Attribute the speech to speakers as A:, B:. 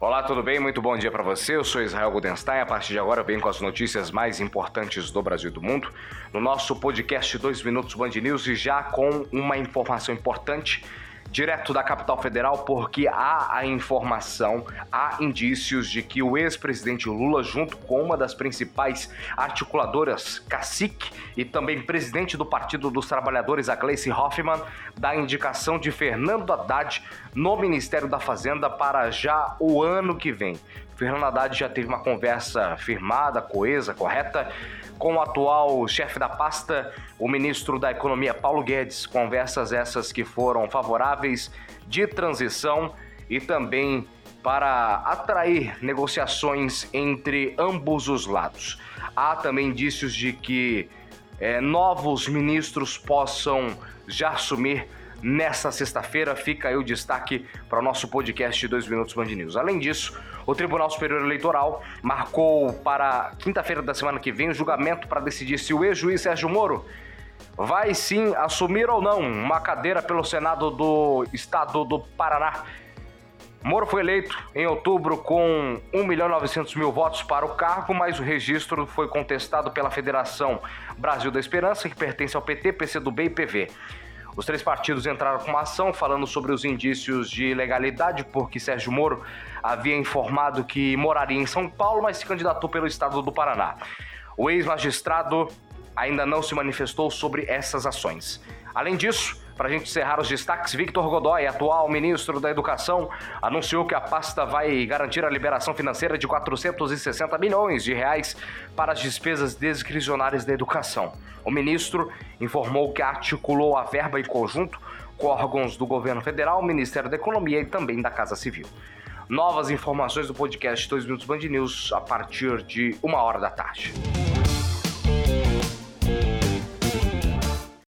A: Olá, tudo bem? Muito bom dia para você. Eu sou Israel Goldenstein. A partir de agora, eu venho com as notícias mais importantes do Brasil e do mundo. No nosso podcast 2 Minutos Band News e já com uma informação importante direto da capital federal, porque há a informação, há indícios de que o ex-presidente Lula, junto com uma das principais articuladoras, cacique e também presidente do Partido dos Trabalhadores, a Gleice Hoffmann, dá indicação de Fernando Haddad no Ministério da Fazenda para já o ano que vem. Fernando Haddad já teve uma conversa firmada, coesa, correta com o atual chefe da pasta, o ministro da Economia Paulo Guedes. Conversas essas que foram favoráveis de transição e também para atrair negociações entre ambos os lados. Há também indícios de que é, novos ministros possam já assumir nessa sexta-feira. Fica aí o destaque para o nosso podcast 2 Minutos Band News. Além disso, o Tribunal Superior Eleitoral marcou para quinta-feira da semana que vem o julgamento para decidir se o ex-juiz Sérgio Moro vai sim assumir ou não uma cadeira pelo Senado do Estado do Paraná. Moro foi eleito em outubro com 1 milhão e 900 mil votos para o cargo, mas o registro foi contestado pela Federação Brasil da Esperança, que pertence ao PT, PCdoB e PV. Os três partidos entraram com uma ação falando sobre os indícios de ilegalidade, porque Sérgio Moro havia informado que moraria em São Paulo, mas se candidatou pelo estado do Paraná. O ex-magistrado ainda não se manifestou sobre essas ações. Além disso, para a gente encerrar os destaques, Victor Godoy, atual ministro da Educação, anunciou que a pasta vai garantir a liberação financeira de 460 milhões de reais para as despesas discricionárias da educação. O ministro informou que articulou a verba em conjunto com órgãos do governo federal, Ministério da Economia e também da Casa Civil. Novas informações do podcast 2 Minutos Band News a partir de uma hora da tarde.